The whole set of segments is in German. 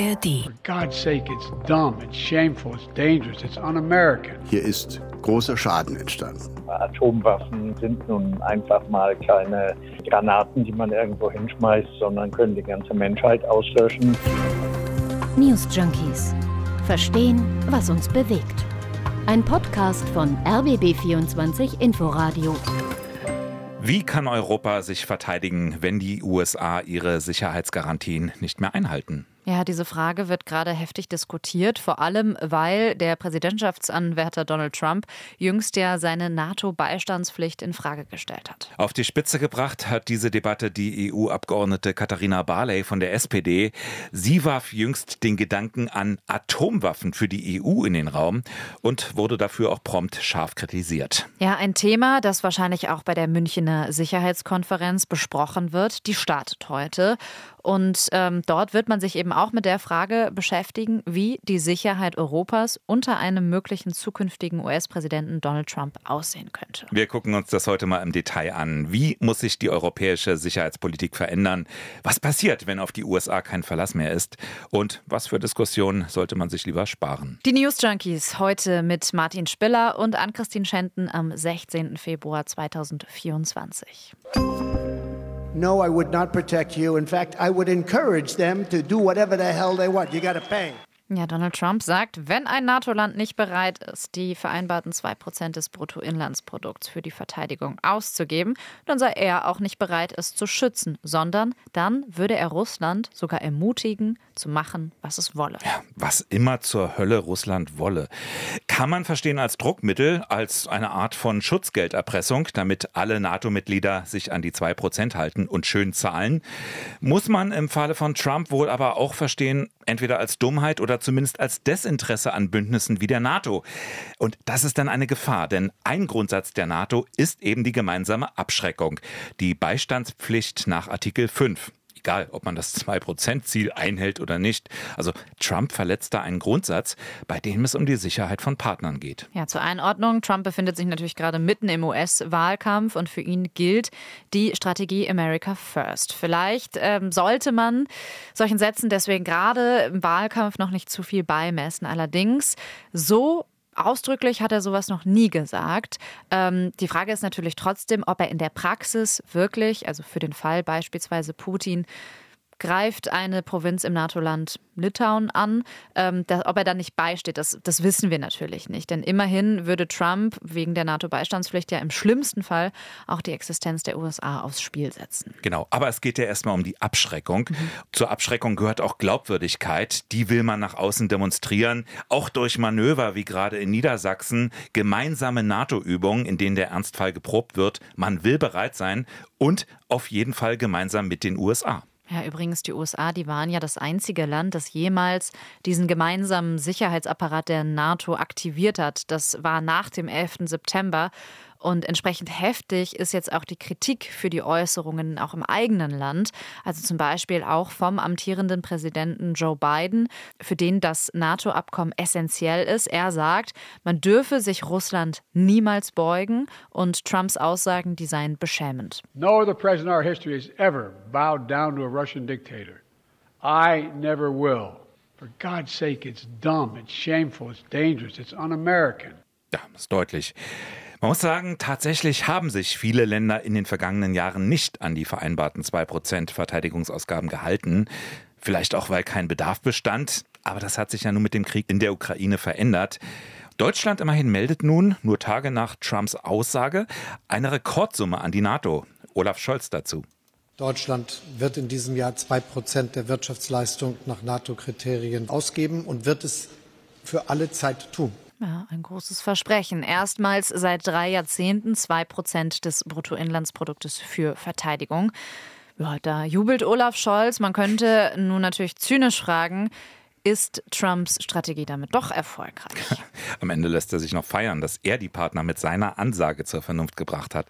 ARD. For God's sake, it's dumb, it's shameful, it's dangerous, it's un-American. Hier ist großer Schaden entstanden. Atomwaffen sind nun einfach mal keine Granaten, die man irgendwo hinschmeißt, sondern können die ganze Menschheit auslöschen. News Junkies. Verstehen, was uns bewegt. Ein Podcast von RBB24 Inforadio. Wie kann Europa sich verteidigen, wenn die USA ihre Sicherheitsgarantien nicht mehr einhalten? Ja, diese Frage wird gerade heftig diskutiert, vor allem weil der Präsidentschaftsanwärter Donald Trump jüngst ja seine NATO-Beistandspflicht in Frage gestellt hat. Auf die Spitze gebracht hat diese Debatte die EU-Abgeordnete Katharina Barley von der SPD. Sie warf jüngst den Gedanken an Atomwaffen für die EU in den Raum und wurde dafür auch prompt scharf kritisiert. Ja, ein Thema, das wahrscheinlich auch bei der Münchner Sicherheitskonferenz besprochen wird. Die startet heute. Und ähm, dort wird man sich eben auch mit der Frage beschäftigen, wie die Sicherheit Europas unter einem möglichen zukünftigen US-Präsidenten Donald Trump aussehen könnte. Wir gucken uns das heute mal im Detail an. Wie muss sich die europäische Sicherheitspolitik verändern? Was passiert, wenn auf die USA kein Verlass mehr ist? Und was für Diskussionen sollte man sich lieber sparen? Die News Junkies heute mit Martin Spiller und Ann-Christine Schenten am 16. Februar 2024. No, I would not protect you. In fact, I would encourage them to do whatever the hell they want. You got to pay. Ja, Donald Trump sagt, wenn ein NATO-Land nicht bereit ist, die vereinbarten 2% des Bruttoinlandsprodukts für die Verteidigung auszugeben, dann sei er auch nicht bereit, es zu schützen, sondern dann würde er Russland sogar ermutigen, zu machen, was es wolle. Ja, was immer zur Hölle Russland wolle. Kann man verstehen als Druckmittel, als eine Art von Schutzgelderpressung, damit alle NATO-Mitglieder sich an die 2% halten und schön zahlen. Muss man im Falle von Trump wohl aber auch verstehen, entweder als Dummheit oder zumindest als Desinteresse an Bündnissen wie der NATO. Und das ist dann eine Gefahr, denn ein Grundsatz der NATO ist eben die gemeinsame Abschreckung, die Beistandspflicht nach Artikel 5 egal ob man das 2%-Ziel einhält oder nicht. Also Trump verletzt da einen Grundsatz, bei dem es um die Sicherheit von Partnern geht. Ja, zur Einordnung. Trump befindet sich natürlich gerade mitten im US-Wahlkampf und für ihn gilt die Strategie America First. Vielleicht ähm, sollte man solchen Sätzen deswegen gerade im Wahlkampf noch nicht zu viel beimessen. Allerdings so Ausdrücklich hat er sowas noch nie gesagt. Ähm, die Frage ist natürlich trotzdem, ob er in der Praxis wirklich, also für den Fall beispielsweise Putin, greift eine Provinz im NATO-Land Litauen an. Ähm, da, ob er da nicht beisteht, das, das wissen wir natürlich nicht. Denn immerhin würde Trump wegen der NATO-Beistandspflicht ja im schlimmsten Fall auch die Existenz der USA aufs Spiel setzen. Genau, aber es geht ja erstmal um die Abschreckung. Mhm. Zur Abschreckung gehört auch Glaubwürdigkeit. Die will man nach außen demonstrieren, auch durch Manöver wie gerade in Niedersachsen, gemeinsame NATO-Übungen, in denen der Ernstfall geprobt wird. Man will bereit sein und auf jeden Fall gemeinsam mit den USA. Ja, übrigens, die USA, die waren ja das einzige Land, das jemals diesen gemeinsamen Sicherheitsapparat der NATO aktiviert hat. Das war nach dem 11. September. Und entsprechend heftig ist jetzt auch die Kritik für die Äußerungen auch im eigenen Land. Also zum Beispiel auch vom amtierenden Präsidenten Joe Biden, für den das NATO-Abkommen essentiell ist. Er sagt, man dürfe sich Russland niemals beugen und Trumps Aussagen, die seien beschämend. No other president in our history has ever bowed down to a Russian dictator. I never will. For God's sake, it's dumb, it's shameful, it's dangerous, it's un-American. Ja, ist deutlich. Man muss sagen, tatsächlich haben sich viele Länder in den vergangenen Jahren nicht an die vereinbarten 2% Verteidigungsausgaben gehalten. Vielleicht auch, weil kein Bedarf bestand. Aber das hat sich ja nun mit dem Krieg in der Ukraine verändert. Deutschland immerhin meldet nun, nur Tage nach Trumps Aussage, eine Rekordsumme an die NATO. Olaf Scholz dazu. Deutschland wird in diesem Jahr 2% der Wirtschaftsleistung nach NATO-Kriterien ausgeben und wird es für alle Zeit tun. Ja, ein großes Versprechen. Erstmals seit drei Jahrzehnten zwei Prozent des Bruttoinlandsproduktes für Verteidigung. Ja, da jubelt Olaf Scholz. Man könnte nun natürlich zynisch fragen, ist Trumps Strategie damit doch erfolgreich. Am Ende lässt er sich noch feiern, dass er die Partner mit seiner Ansage zur Vernunft gebracht hat.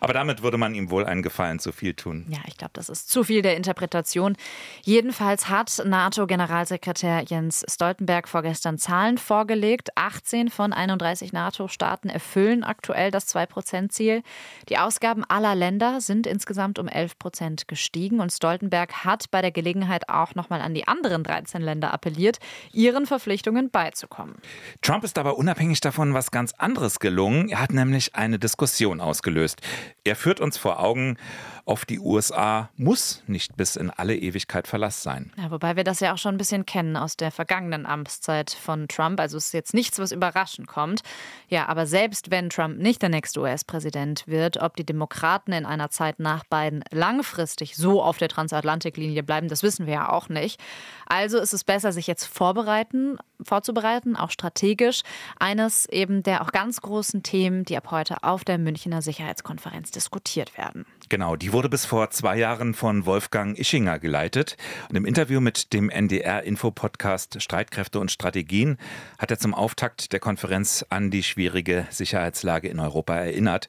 Aber damit würde man ihm wohl einen Gefallen zu viel tun. Ja, ich glaube, das ist zu viel der Interpretation. Jedenfalls hat NATO-Generalsekretär Jens Stoltenberg vorgestern Zahlen vorgelegt. 18 von 31 NATO-Staaten erfüllen aktuell das 2-Prozent-Ziel. Die Ausgaben aller Länder sind insgesamt um 11 Prozent gestiegen und Stoltenberg hat bei der Gelegenheit auch nochmal an die anderen 13 Länder appelliert appelliert, ihren Verpflichtungen beizukommen. Trump ist aber unabhängig davon was ganz anderes gelungen. Er hat nämlich eine Diskussion ausgelöst. Er führt uns vor Augen, auf die USA muss nicht bis in alle Ewigkeit Verlass sein. Ja, wobei wir das ja auch schon ein bisschen kennen aus der vergangenen Amtszeit von Trump. Also es ist jetzt nichts, was überraschend kommt. Ja, aber selbst wenn Trump nicht der nächste US-Präsident wird, ob die Demokraten in einer Zeit nach Biden langfristig so auf der Transatlantiklinie bleiben, das wissen wir ja auch nicht. Also ist es besser, sich jetzt vorbereiten, vorzubereiten, auch strategisch. Eines eben der auch ganz großen Themen, die ab heute auf der Münchner Sicherheitskonferenz diskutiert werden. Genau, die wurde bis vor zwei Jahren von Wolfgang Ischinger geleitet. Und im Interview mit dem NDR-Info-Podcast Streitkräfte und Strategien hat er zum Auftakt der Konferenz an die schwierige Sicherheitslage in Europa erinnert.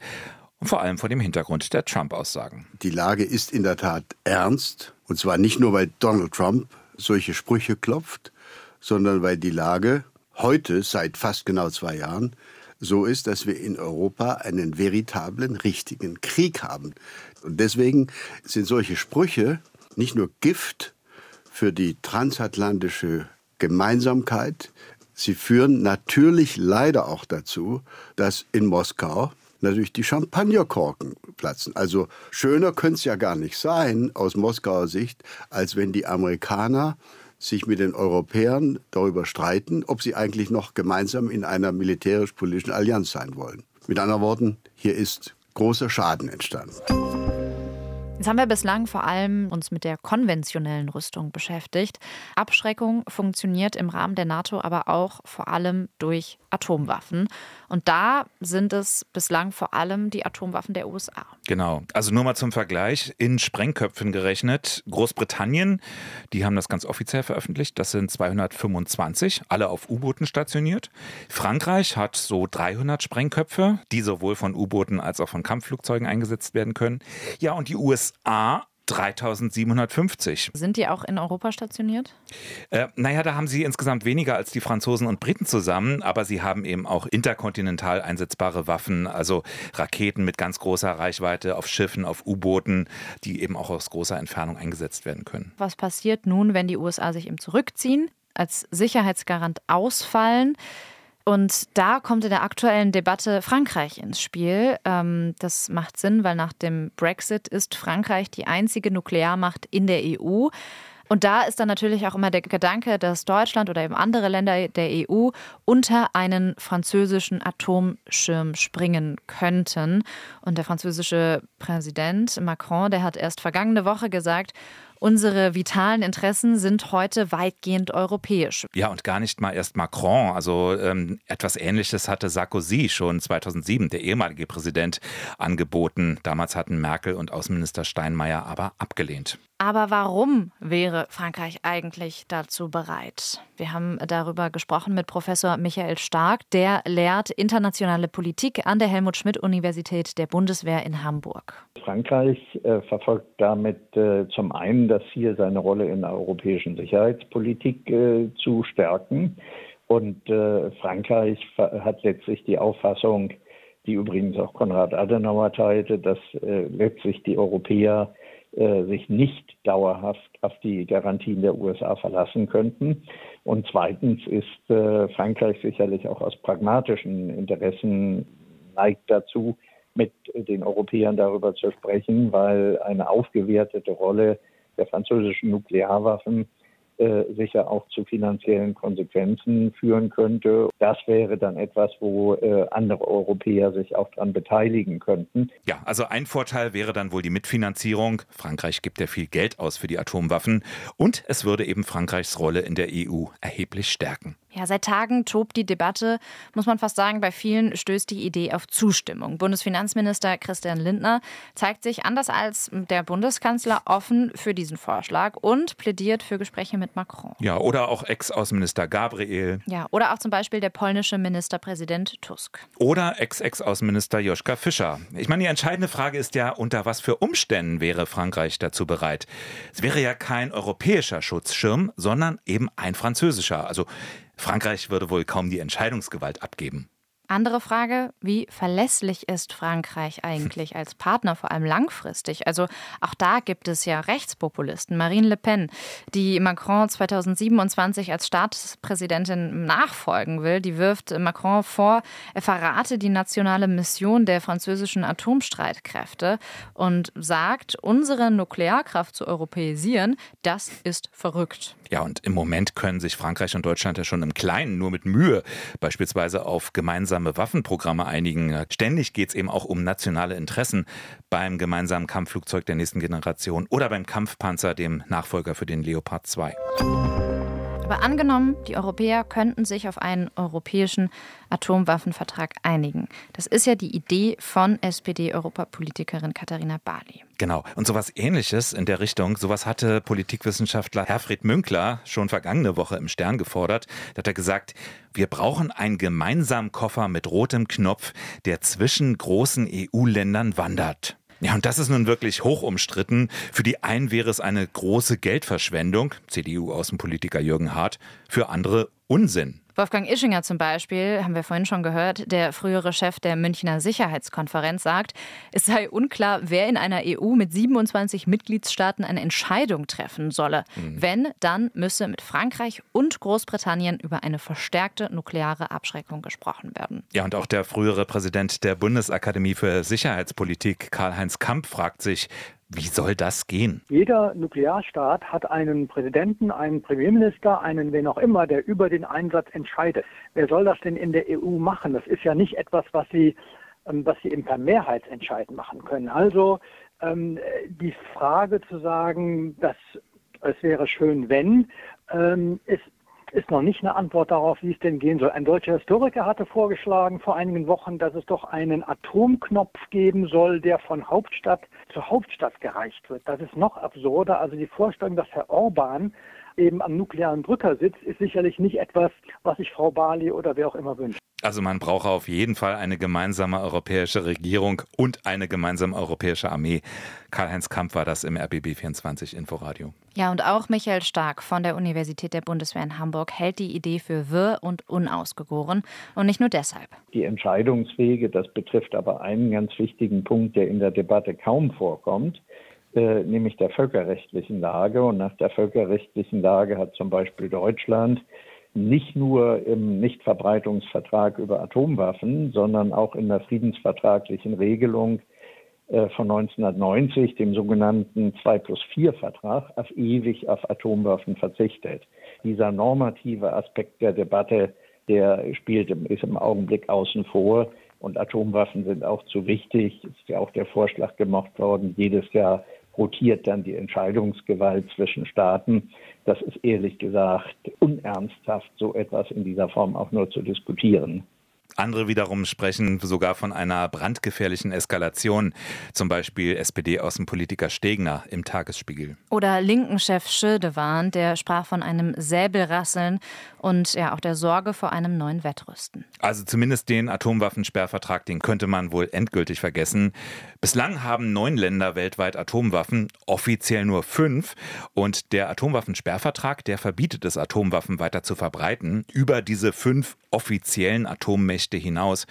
Und vor allem vor dem Hintergrund der Trump-Aussagen. Die Lage ist in der Tat ernst. Und zwar nicht nur, weil Donald Trump solche Sprüche klopft, sondern weil die Lage heute, seit fast genau zwei Jahren, so ist, dass wir in Europa einen veritablen, richtigen Krieg haben. Und deswegen sind solche Sprüche nicht nur Gift für die transatlantische Gemeinsamkeit, sie führen natürlich leider auch dazu, dass in Moskau natürlich die Champagnerkorken platzen. Also schöner könnte es ja gar nicht sein aus Moskauer Sicht, als wenn die Amerikaner sich mit den Europäern darüber streiten, ob sie eigentlich noch gemeinsam in einer militärisch-politischen Allianz sein wollen. Mit anderen Worten, hier ist großer Schaden entstanden. Jetzt haben wir bislang vor allem uns mit der konventionellen Rüstung beschäftigt. Abschreckung funktioniert im Rahmen der NATO aber auch vor allem durch Atomwaffen. Und da sind es bislang vor allem die Atomwaffen der USA. Genau. Also nur mal zum Vergleich. In Sprengköpfen gerechnet. Großbritannien, die haben das ganz offiziell veröffentlicht. Das sind 225, alle auf U-Booten stationiert. Frankreich hat so 300 Sprengköpfe, die sowohl von U-Booten als auch von Kampfflugzeugen eingesetzt werden können. Ja, und die USA 3750. Sind die auch in Europa stationiert? Äh, naja, da haben sie insgesamt weniger als die Franzosen und Briten zusammen, aber sie haben eben auch interkontinental einsetzbare Waffen, also Raketen mit ganz großer Reichweite auf Schiffen, auf U-Booten, die eben auch aus großer Entfernung eingesetzt werden können. Was passiert nun, wenn die USA sich eben zurückziehen, als Sicherheitsgarant ausfallen? Und da kommt in der aktuellen Debatte Frankreich ins Spiel. Ähm, das macht Sinn, weil nach dem Brexit ist Frankreich die einzige Nuklearmacht in der EU. Und da ist dann natürlich auch immer der Gedanke, dass Deutschland oder eben andere Länder der EU unter einen französischen Atomschirm springen könnten. Und der französische Präsident Macron, der hat erst vergangene Woche gesagt, Unsere vitalen Interessen sind heute weitgehend europäisch. Ja, und gar nicht mal erst Macron. Also ähm, etwas Ähnliches hatte Sarkozy schon 2007, der ehemalige Präsident, angeboten. Damals hatten Merkel und Außenminister Steinmeier aber abgelehnt. Aber warum wäre Frankreich eigentlich dazu bereit? Wir haben darüber gesprochen mit Professor Michael Stark, der lehrt internationale Politik an der Helmut Schmidt Universität der Bundeswehr in Hamburg. Frankreich äh, verfolgt damit äh, zum einen das Ziel, seine Rolle in der europäischen Sicherheitspolitik äh, zu stärken. Und äh, Frankreich hat letztlich die Auffassung, die übrigens auch Konrad Adenauer teilte, dass äh, letztlich die Europäer äh, sich nicht dauerhaft auf die Garantien der USA verlassen könnten. Und zweitens ist Frankreich sicherlich auch aus pragmatischen Interessen neigt dazu, mit den Europäern darüber zu sprechen, weil eine aufgewertete Rolle der französischen Nuklearwaffen äh, sicher auch zu finanziellen Konsequenzen führen könnte. Das wäre dann etwas, wo äh, andere Europäer sich auch daran beteiligen könnten. Ja, also ein Vorteil wäre dann wohl die Mitfinanzierung. Frankreich gibt ja viel Geld aus für die Atomwaffen und es würde eben Frankreichs Rolle in der EU erheblich stärken. Ja, seit Tagen tobt die Debatte, muss man fast sagen, bei vielen stößt die Idee auf Zustimmung. Bundesfinanzminister Christian Lindner zeigt sich anders als der Bundeskanzler offen für diesen Vorschlag und plädiert für Gespräche mit Macron. Ja, oder auch Ex-Außenminister Gabriel. Ja, oder auch zum Beispiel der polnische Ministerpräsident Tusk. Oder Ex-Ex-Außenminister Joschka Fischer. Ich meine, die entscheidende Frage ist ja, unter was für Umständen wäre Frankreich dazu bereit? Es wäre ja kein europäischer Schutzschirm, sondern eben ein französischer. Also Frankreich würde wohl kaum die Entscheidungsgewalt abgeben. Andere Frage, wie verlässlich ist Frankreich eigentlich als Partner, vor allem langfristig? Also auch da gibt es ja Rechtspopulisten. Marine Le Pen, die Macron 2027 als Staatspräsidentin nachfolgen will, die wirft Macron vor, er verrate die nationale Mission der französischen Atomstreitkräfte und sagt, unsere Nuklearkraft zu europäisieren, das ist verrückt. Ja, und im Moment können sich Frankreich und Deutschland ja schon im Kleinen nur mit Mühe beispielsweise auf gemeinsame Waffenprogramme einigen. Ständig geht es eben auch um nationale Interessen beim gemeinsamen Kampfflugzeug der nächsten Generation oder beim Kampfpanzer, dem Nachfolger für den Leopard 2. Aber angenommen, die Europäer könnten sich auf einen europäischen Atomwaffenvertrag einigen. Das ist ja die Idee von SPD-Europapolitikerin Katharina Barley. Genau. Und sowas ähnliches in der Richtung, sowas hatte Politikwissenschaftler Herfried Münkler schon vergangene Woche im Stern gefordert. Da hat er gesagt, wir brauchen einen gemeinsamen Koffer mit rotem Knopf, der zwischen großen EU-Ländern wandert. Ja, und das ist nun wirklich hoch umstritten. Für die einen wäre es eine große Geldverschwendung, CDU-Außenpolitiker Jürgen Hart, für andere Unsinn. Wolfgang Ischinger zum Beispiel, haben wir vorhin schon gehört, der frühere Chef der Münchner Sicherheitskonferenz sagt, es sei unklar, wer in einer EU mit 27 Mitgliedstaaten eine Entscheidung treffen solle. Mhm. Wenn, dann müsse mit Frankreich und Großbritannien über eine verstärkte nukleare Abschreckung gesprochen werden. Ja, und auch der frühere Präsident der Bundesakademie für Sicherheitspolitik, Karl-Heinz Kamp, fragt sich, wie soll das gehen? Jeder Nuklearstaat hat einen Präsidenten, einen Premierminister, einen wen auch immer, der über den Einsatz entscheidet. Wer soll das denn in der EU machen? Das ist ja nicht etwas, was sie, ähm, was sie eben per Mehrheitsentscheid machen können. Also ähm, die Frage zu sagen, dass es wäre schön, wenn, ähm, ist ist noch nicht eine Antwort darauf, wie es denn gehen soll. Ein deutscher Historiker hatte vorgeschlagen vor einigen Wochen, dass es doch einen Atomknopf geben soll, der von Hauptstadt zu Hauptstadt gereicht wird. Das ist noch absurder. Also die Vorstellung, dass Herr Orban eben am nuklearen Drücker sitzt, ist sicherlich nicht etwas, was sich Frau Bali oder wer auch immer wünscht. Also man brauche auf jeden Fall eine gemeinsame europäische Regierung und eine gemeinsame europäische Armee. Karl-Heinz Kamp war das im RBB 24 Inforadio. Ja, und auch Michael Stark von der Universität der Bundeswehr in Hamburg hält die Idee für wirr und unausgegoren. Und nicht nur deshalb. Die Entscheidungswege, das betrifft aber einen ganz wichtigen Punkt, der in der Debatte kaum vorkommt, äh, nämlich der völkerrechtlichen Lage. Und nach der völkerrechtlichen Lage hat zum Beispiel Deutschland nicht nur im Nichtverbreitungsvertrag über Atomwaffen, sondern auch in der friedensvertraglichen Regelung äh, von 1990, dem sogenannten 2 plus 4 Vertrag, auf ewig auf Atomwaffen verzichtet. Dieser normative Aspekt der Debatte, der spielt im, ist im Augenblick außen vor und Atomwaffen sind auch zu wichtig. Ist ja auch der Vorschlag gemacht worden, jedes Jahr rotiert dann die Entscheidungsgewalt zwischen Staaten. Das ist ehrlich gesagt unernsthaft, so etwas in dieser Form auch nur zu diskutieren. Andere wiederum sprechen sogar von einer brandgefährlichen Eskalation, zum Beispiel SPD-Außenpolitiker Stegner im Tagesspiegel. Oder Linken-Chef Schirdewan, der sprach von einem Säbelrasseln und ja auch der Sorge vor einem neuen Wettrüsten. Also zumindest den Atomwaffensperrvertrag, den könnte man wohl endgültig vergessen. Bislang haben neun Länder weltweit Atomwaffen, offiziell nur fünf. Und der Atomwaffensperrvertrag, der verbietet es, Atomwaffen weiter zu verbreiten, über diese fünf offiziellen Atommächte Mächte hinaus.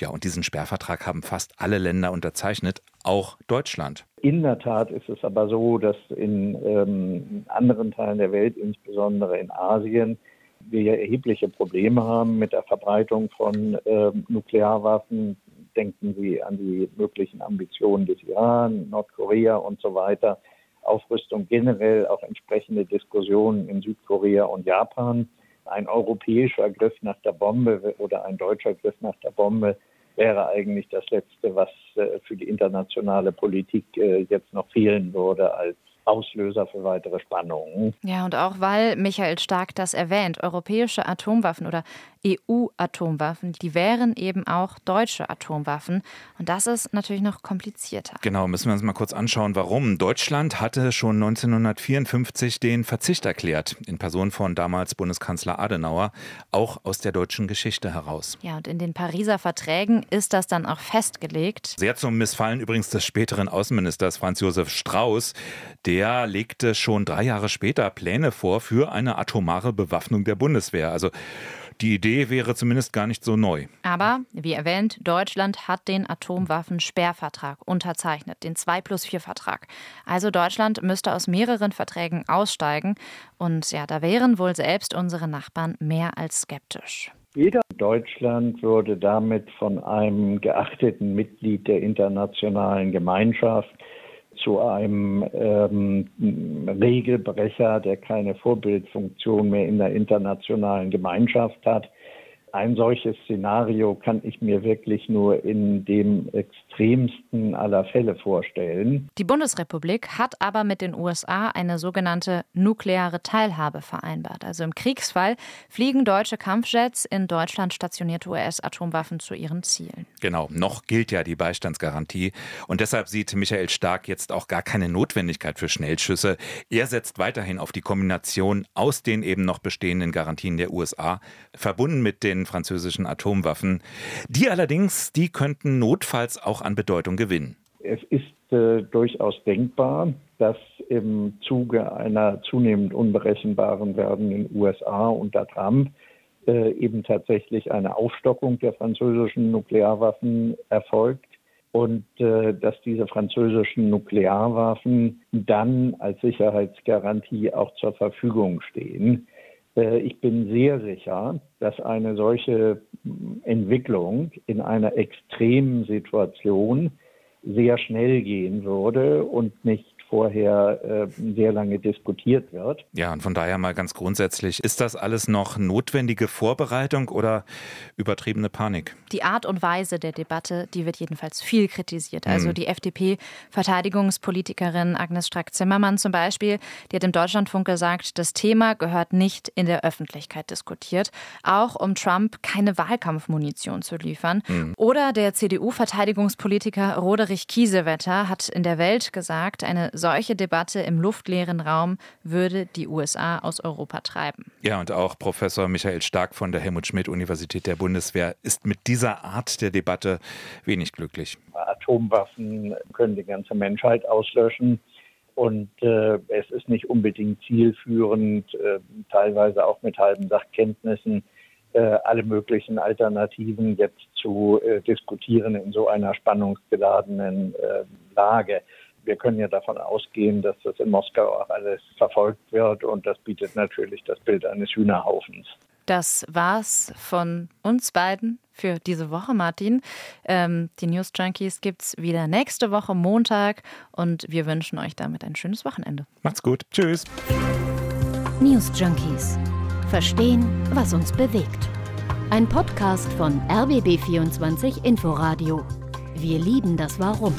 Ja, und diesen Sperrvertrag haben fast alle Länder unterzeichnet, auch Deutschland. In der Tat ist es aber so, dass in ähm, anderen Teilen der Welt, insbesondere in Asien, wir ja erhebliche Probleme haben mit der Verbreitung von äh, Nuklearwaffen. Denken Sie an die möglichen Ambitionen des Iran, Nordkorea und so weiter. Aufrüstung generell, auch entsprechende Diskussionen in Südkorea und Japan ein europäischer Griff nach der Bombe oder ein deutscher Griff nach der Bombe wäre eigentlich das Letzte, was äh, für die internationale Politik äh, jetzt noch fehlen würde als Auslöser für weitere Spannungen. Ja, und auch weil Michael Stark das erwähnt, europäische Atomwaffen oder EU-Atomwaffen, die wären eben auch deutsche Atomwaffen. Und das ist natürlich noch komplizierter. Genau, müssen wir uns mal kurz anschauen, warum. Deutschland hatte schon 1954 den Verzicht erklärt, in Person von damals Bundeskanzler Adenauer, auch aus der deutschen Geschichte heraus. Ja, und in den Pariser Verträgen ist das dann auch festgelegt. Sehr zum Missfallen übrigens des späteren Außenministers Franz Josef Strauß. Der legte schon drei Jahre später Pläne vor für eine atomare Bewaffnung der Bundeswehr. Also die Idee wäre zumindest gar nicht so neu. Aber, wie erwähnt, Deutschland hat den Atomwaffensperrvertrag unterzeichnet, den 2 plus 4 Vertrag. Also Deutschland müsste aus mehreren Verträgen aussteigen. Und ja, da wären wohl selbst unsere Nachbarn mehr als skeptisch. Jeder Deutschland würde damit von einem geachteten Mitglied der internationalen Gemeinschaft zu einem ähm, Regelbrecher, der keine Vorbildfunktion mehr in der internationalen Gemeinschaft hat. Ein solches Szenario kann ich mir wirklich nur in dem extremsten aller Fälle vorstellen. Die Bundesrepublik hat aber mit den USA eine sogenannte nukleare Teilhabe vereinbart. Also im Kriegsfall fliegen deutsche Kampfjets in Deutschland stationierte US-Atomwaffen zu ihren Zielen. Genau, noch gilt ja die Beistandsgarantie. Und deshalb sieht Michael Stark jetzt auch gar keine Notwendigkeit für Schnellschüsse. Er setzt weiterhin auf die Kombination aus den eben noch bestehenden Garantien der USA, verbunden mit den französischen Atomwaffen. Die allerdings, die könnten notfalls auch an Bedeutung gewinnen. Es ist äh, durchaus denkbar, dass im Zuge einer zunehmend unberechenbaren werdenden USA unter Trump äh, eben tatsächlich eine Aufstockung der französischen Nuklearwaffen erfolgt und äh, dass diese französischen Nuklearwaffen dann als Sicherheitsgarantie auch zur Verfügung stehen. Äh, ich bin sehr sicher, dass eine solche Entwicklung in einer extremen Situation sehr schnell gehen würde und nicht vorher äh, sehr lange diskutiert wird. Ja, und von daher mal ganz grundsätzlich, ist das alles noch notwendige Vorbereitung oder übertriebene Panik? Die Art und Weise der Debatte, die wird jedenfalls viel kritisiert. Also mhm. die FDP-Verteidigungspolitikerin Agnes Strack-Zimmermann zum Beispiel, die hat im Deutschlandfunk gesagt, das Thema gehört nicht in der Öffentlichkeit diskutiert, auch um Trump keine Wahlkampfmunition zu liefern. Mhm. Oder der CDU-Verteidigungspolitiker Roderich Kiesewetter hat in der Welt gesagt, eine solche Debatte im luftleeren Raum würde die USA aus Europa treiben. Ja, und auch Professor Michael Stark von der Helmut Schmidt Universität der Bundeswehr ist mit dieser Art der Debatte wenig glücklich. Atomwaffen können die ganze Menschheit auslöschen. Und äh, es ist nicht unbedingt zielführend, äh, teilweise auch mit halben Sachkenntnissen, äh, alle möglichen Alternativen jetzt zu äh, diskutieren in so einer spannungsgeladenen äh, Lage wir können ja davon ausgehen, dass das in Moskau auch alles verfolgt wird und das bietet natürlich das Bild eines Hühnerhaufens. Das war's von uns beiden für diese Woche, Martin. Ähm, die News Junkies gibt es wieder nächste Woche Montag und wir wünschen euch damit ein schönes Wochenende. Macht's gut. Tschüss. News Junkies. Verstehen, was uns bewegt. Ein Podcast von RBB24 Inforadio. Wir lieben das Warum.